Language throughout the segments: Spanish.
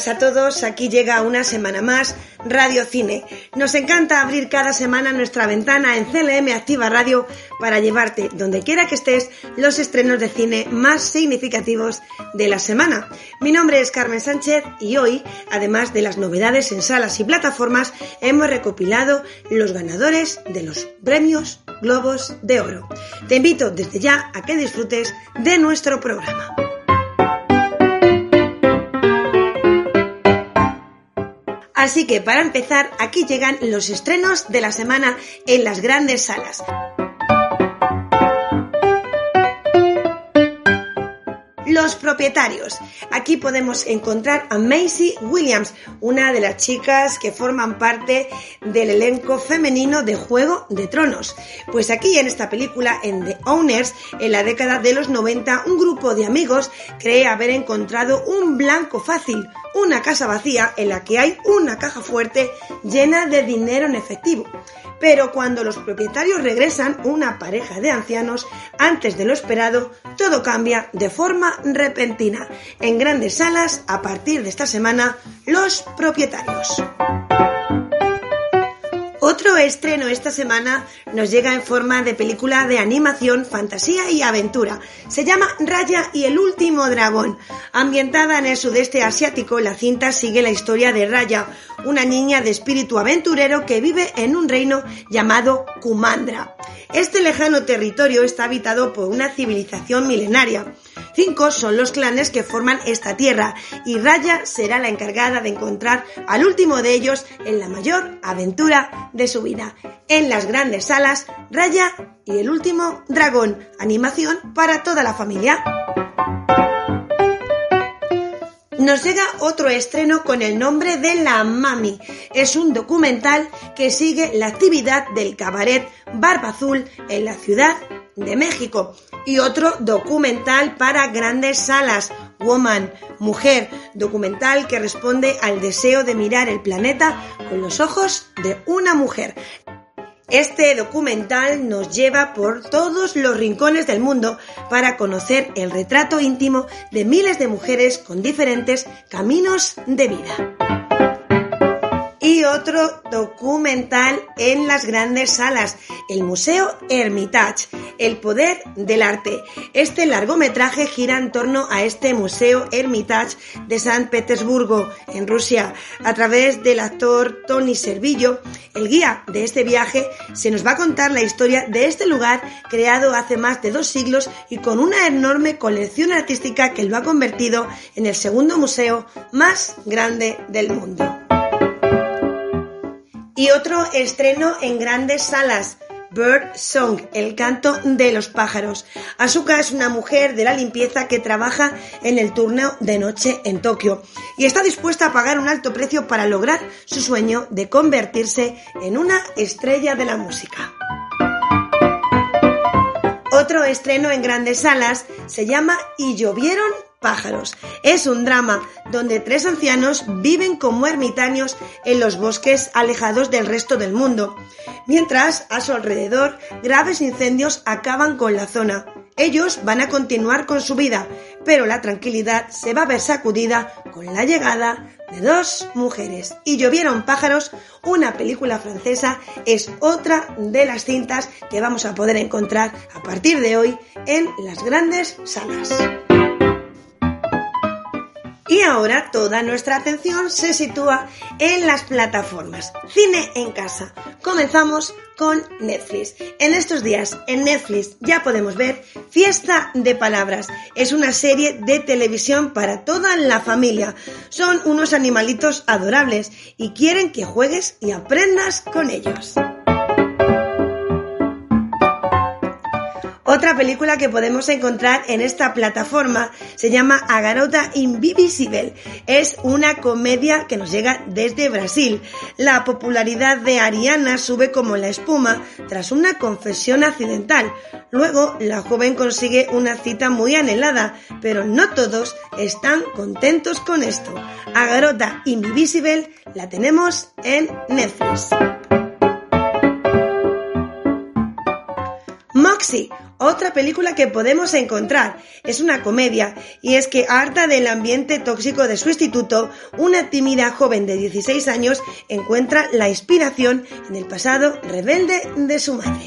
buenas a todos. Aquí llega una semana más Radio Cine. Nos encanta abrir cada semana nuestra ventana en CLM Activa Radio para llevarte, donde quiera que estés, los estrenos de cine más significativos de la semana. Mi nombre es Carmen Sánchez y hoy, además de las novedades en salas y plataformas, hemos recopilado los ganadores de los premios Globos de Oro. Te invito desde ya a que disfrutes de nuestro programa. Así que para empezar, aquí llegan los estrenos de la semana en las grandes salas. Propietarios. Aquí podemos encontrar a Macy Williams, una de las chicas que forman parte del elenco femenino de Juego de Tronos. Pues aquí en esta película, en The Owners, en la década de los 90, un grupo de amigos cree haber encontrado un blanco fácil, una casa vacía en la que hay una caja fuerte llena de dinero en efectivo. Pero cuando los propietarios regresan, una pareja de ancianos, antes de lo esperado, todo cambia de forma repentina. En grandes salas, a partir de esta semana, los propietarios. Otro estreno esta semana nos llega en forma de película de animación, fantasía y aventura. Se llama Raya y el último dragón. Ambientada en el sudeste asiático, la cinta sigue la historia de Raya, una niña de espíritu aventurero que vive en un reino llamado Kumandra. Este lejano territorio está habitado por una civilización milenaria. Cinco son los clanes que forman esta tierra y Raya será la encargada de encontrar al último de ellos en la mayor aventura de su vida. En las grandes salas, Raya y el último dragón, animación para toda la familia. Nos llega otro estreno con el nombre de La Mami. Es un documental que sigue la actividad del cabaret Barba Azul en la ciudad de México. Y otro documental para grandes salas, Woman, Mujer, documental que responde al deseo de mirar el planeta con los ojos de una mujer. Este documental nos lleva por todos los rincones del mundo para conocer el retrato íntimo de miles de mujeres con diferentes caminos de vida otro documental en las grandes salas, el Museo Hermitage, El Poder del Arte. Este largometraje gira en torno a este Museo Hermitage de San Petersburgo, en Rusia. A través del actor Tony Servillo, el guía de este viaje, se nos va a contar la historia de este lugar creado hace más de dos siglos y con una enorme colección artística que lo ha convertido en el segundo museo más grande del mundo y otro estreno en grandes salas. Bird Song, el canto de los pájaros. Asuka es una mujer de la limpieza que trabaja en el turno de noche en Tokio y está dispuesta a pagar un alto precio para lograr su sueño de convertirse en una estrella de la música. Otro estreno en grandes salas se llama Y llovieron pájaros. Es un drama donde tres ancianos viven como ermitaños en los bosques alejados del resto del mundo, mientras a su alrededor graves incendios acaban con la zona. Ellos van a continuar con su vida, pero la tranquilidad se va a ver sacudida con la llegada de dos mujeres. Y llovieron pájaros, una película francesa, es otra de las cintas que vamos a poder encontrar a partir de hoy en las grandes salas. Ahora toda nuestra atención se sitúa en las plataformas. Cine en casa. Comenzamos con Netflix. En estos días en Netflix ya podemos ver Fiesta de Palabras. Es una serie de televisión para toda la familia. Son unos animalitos adorables y quieren que juegues y aprendas con ellos. Otra película que podemos encontrar en esta plataforma se llama Agarota Invisible. Es una comedia que nos llega desde Brasil. La popularidad de Ariana sube como la espuma tras una confesión accidental. Luego, la joven consigue una cita muy anhelada, pero no todos están contentos con esto. Agarota Invisible la tenemos en Netflix. Otra película que podemos encontrar. Es una comedia y es que harta del ambiente tóxico de su instituto, una tímida joven de 16 años encuentra la inspiración en el pasado rebelde de su madre.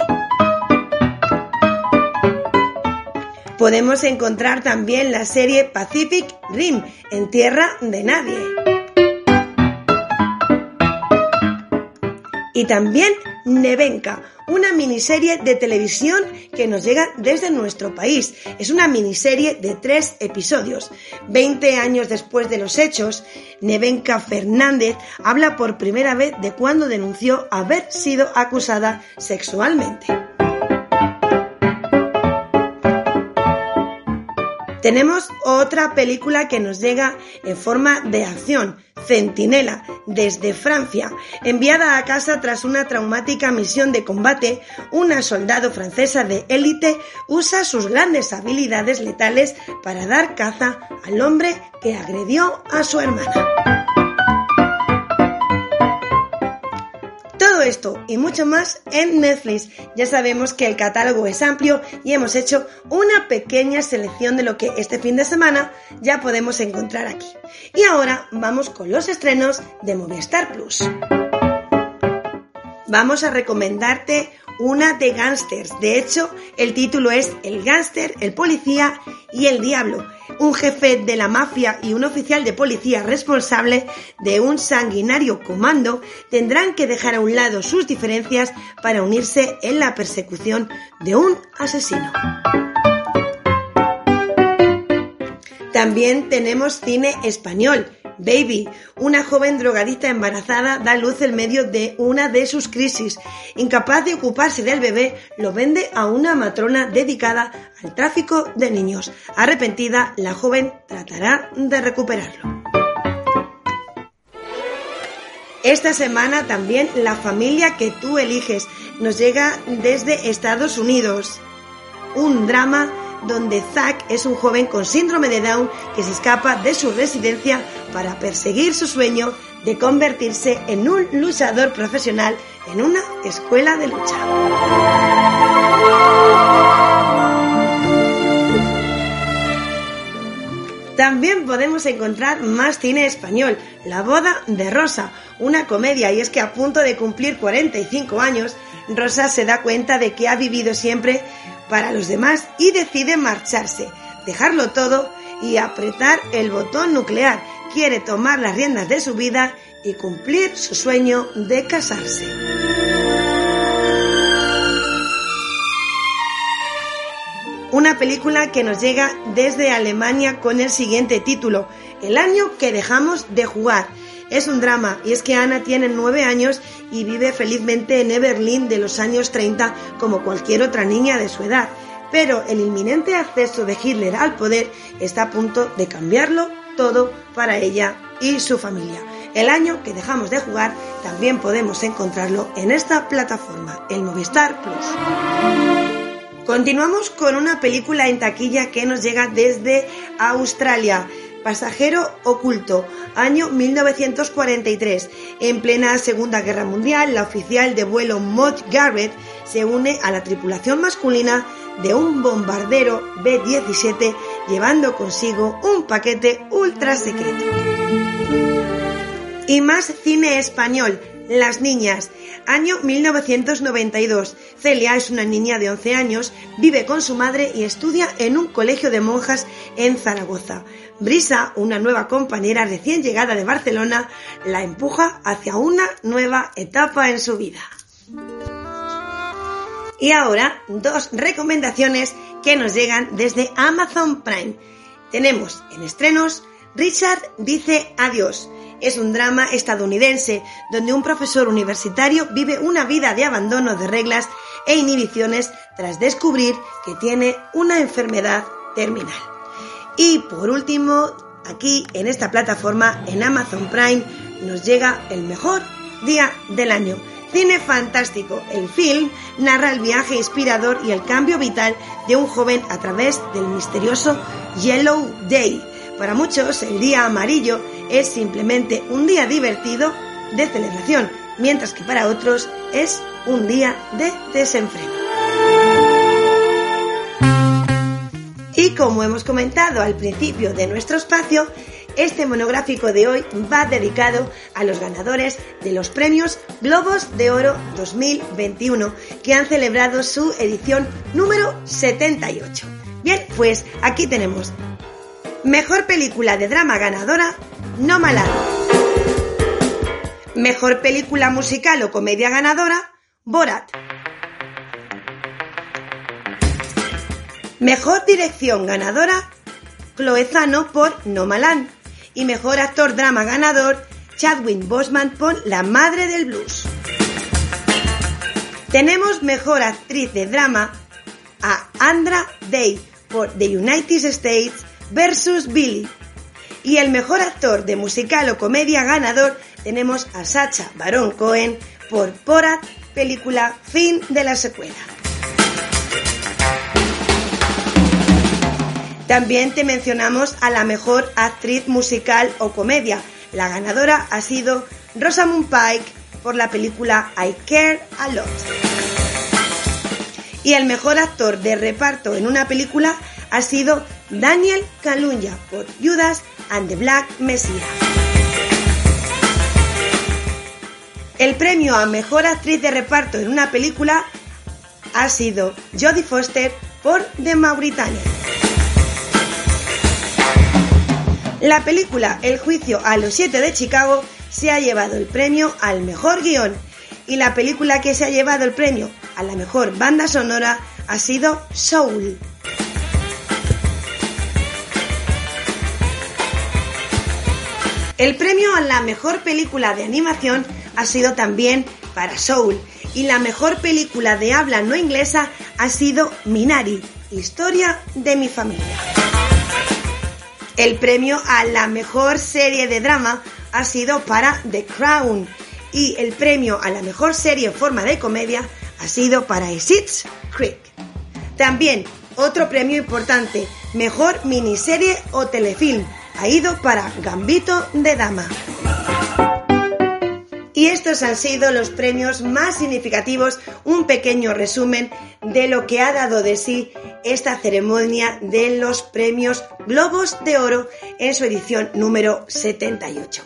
Podemos encontrar también la serie Pacific Rim, en tierra de nadie. Y también Nevenka, una miniserie de televisión que nos llega desde nuestro país. Es una miniserie de tres episodios. Veinte años después de los hechos, Nevenka Fernández habla por primera vez de cuando denunció haber sido acusada sexualmente. Tenemos otra película que nos llega en forma de acción, Centinela, desde Francia. Enviada a casa tras una traumática misión de combate, una soldado francesa de élite usa sus grandes habilidades letales para dar caza al hombre que agredió a su hermana. Esto y mucho más en Netflix. Ya sabemos que el catálogo es amplio y hemos hecho una pequeña selección de lo que este fin de semana ya podemos encontrar aquí. Y ahora vamos con los estrenos de Movistar Plus. Vamos a recomendarte una de gángsters. De hecho, el título es El gángster, el policía y el diablo un jefe de la mafia y un oficial de policía responsable de un sanguinario comando tendrán que dejar a un lado sus diferencias para unirse en la persecución de un asesino. También tenemos cine español Baby, una joven drogadita embarazada, da luz en medio de una de sus crisis. Incapaz de ocuparse del bebé, lo vende a una matrona dedicada al tráfico de niños. Arrepentida, la joven tratará de recuperarlo. Esta semana también La familia que tú eliges nos llega desde Estados Unidos. Un drama donde Zack es un joven con síndrome de Down que se escapa de su residencia para perseguir su sueño de convertirse en un luchador profesional en una escuela de lucha. También podemos encontrar más cine español, La boda de Rosa, una comedia y es que a punto de cumplir 45 años, Rosa se da cuenta de que ha vivido siempre para los demás y decide marcharse, dejarlo todo y apretar el botón nuclear. Quiere tomar las riendas de su vida y cumplir su sueño de casarse. Una película que nos llega desde Alemania con el siguiente título, El año que dejamos de jugar. Es un drama y es que Ana tiene nueve años y vive felizmente en Eberlín de los años 30 como cualquier otra niña de su edad. Pero el inminente acceso de Hitler al poder está a punto de cambiarlo todo para ella y su familia. El año que dejamos de jugar también podemos encontrarlo en esta plataforma, el Movistar Plus. Continuamos con una película en taquilla que nos llega desde Australia. Pasajero oculto, año 1943. En plena Segunda Guerra Mundial, la oficial de vuelo Maud Garrett se une a la tripulación masculina de un bombardero B-17 llevando consigo un paquete ultra secreto. Y más cine español, Las Niñas, año 1992. Celia es una niña de 11 años, vive con su madre y estudia en un colegio de monjas en Zaragoza. Brisa, una nueva compañera recién llegada de Barcelona, la empuja hacia una nueva etapa en su vida. Y ahora, dos recomendaciones que nos llegan desde Amazon Prime. Tenemos en estrenos Richard dice adiós. Es un drama estadounidense donde un profesor universitario vive una vida de abandono de reglas e inhibiciones tras descubrir que tiene una enfermedad terminal. Y por último, aquí en esta plataforma, en Amazon Prime, nos llega el mejor día del año. Cine fantástico. El film narra el viaje inspirador y el cambio vital de un joven a través del misterioso Yellow Day. Para muchos, el día amarillo es simplemente un día divertido de celebración, mientras que para otros es un día de desenfreno. como hemos comentado al principio de nuestro espacio, este monográfico de hoy va dedicado a los ganadores de los premios Globos de Oro 2021, que han celebrado su edición número 78. Bien, pues aquí tenemos Mejor película de drama ganadora, No Malado. Mejor película musical o comedia ganadora, Borat. Mejor dirección ganadora, Cloezano por Nomaland. Y mejor actor drama ganador, Chadwick Boseman por La Madre del Blues. Tenemos mejor actriz de drama a Andra Day por The United States versus Billy. Y el mejor actor de musical o comedia ganador tenemos a Sacha Baron Cohen por Porat, película Fin de la secuela. También te mencionamos a la mejor actriz musical o comedia. La ganadora ha sido Rosamund Pike por la película I Care a Lot. Y el mejor actor de reparto en una película ha sido Daniel Kaluuya por Judas and the Black Messiah. El premio a mejor actriz de reparto en una película ha sido Jodie Foster por The Mauritania. La película El juicio a los siete de Chicago se ha llevado el premio al mejor guion y la película que se ha llevado el premio a la mejor banda sonora ha sido Soul. El premio a la mejor película de animación ha sido también para Soul y la mejor película de habla no inglesa ha sido Minari, Historia de mi familia. El premio a la mejor serie de drama ha sido para The Crown y el premio a la mejor serie en forma de comedia ha sido para Schitt's Creek. También otro premio importante, mejor miniserie o telefilm, ha ido para Gambito de Dama. Y estos han sido los premios más significativos, un pequeño resumen de lo que ha dado de sí esta ceremonia de los premios Globos de Oro en su edición número 78.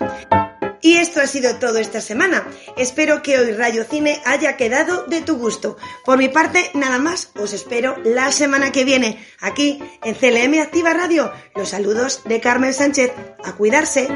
Y esto ha sido todo esta semana. Espero que hoy Rayo Cine haya quedado de tu gusto. Por mi parte, nada más, os espero la semana que viene, aquí en CLM Activa Radio. Los saludos de Carmen Sánchez. A cuidarse.